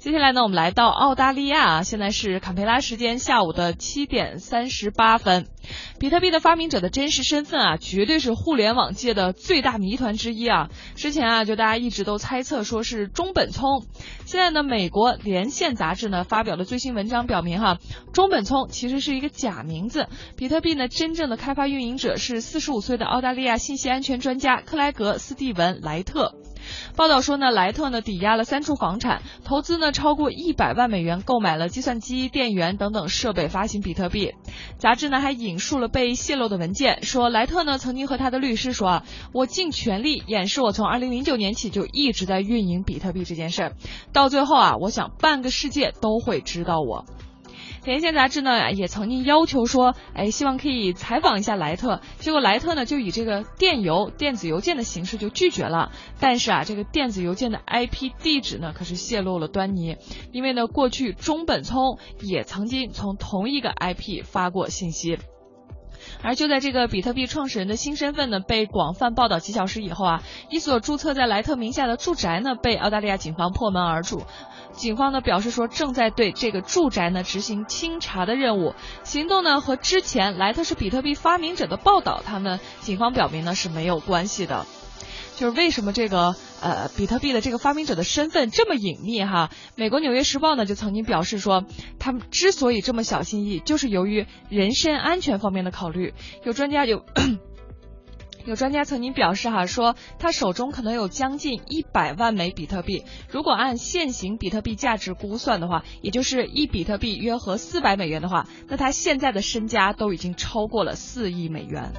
接下来呢，我们来到澳大利亚啊，现在是坎培拉时间下午的七点三十八分。比特币的发明者的真实身份啊，绝对是互联网界的最大谜团之一啊。之前啊，就大家一直都猜测说是中本聪。现在呢，美国连线杂志呢发表的最新文章表明哈，中本聪其实是一个假名字。比特币呢，真正的开发运营者是四十五岁的澳大利亚信息安全专家克莱格·斯蒂文·莱特。报道说呢，莱特呢抵押了三处房产，投资呢超过一百万美元，购买了计算机、电源等等设备，发行比特币。杂志呢还引述了被泄露的文件，说莱特呢曾经和他的律师说啊，我尽全力掩饰我从二零零九年起就一直在运营比特币这件事儿，到最后啊，我想半个世界都会知道我。连线杂志呢也曾经要求说，哎，希望可以采访一下莱特，结果莱特呢就以这个电邮、电子邮件的形式就拒绝了。但是啊，这个电子邮件的 IP 地址呢可是泄露了端倪，因为呢过去中本聪也曾经从同一个 IP 发过信息。而就在这个比特币创始人的新身份呢被广泛报道几小时以后啊，一所注册在莱特名下的住宅呢被澳大利亚警方破门而入。警方呢表示说，正在对这个住宅呢执行清查的任务。行动呢和之前莱特是比特币发明者的报道，他们警方表明呢是没有关系的。就是为什么这个呃比特币的这个发明者的身份这么隐秘哈？美国纽约时报呢就曾经表示说，他们之所以这么小心翼翼，就是由于人身安全方面的考虑。有专家有。有专家曾经表示哈，说他手中可能有将近一百万枚比特币，如果按现行比特币价值估算的话，也就是一比特币约合四百美元的话，那他现在的身家都已经超过了四亿美元。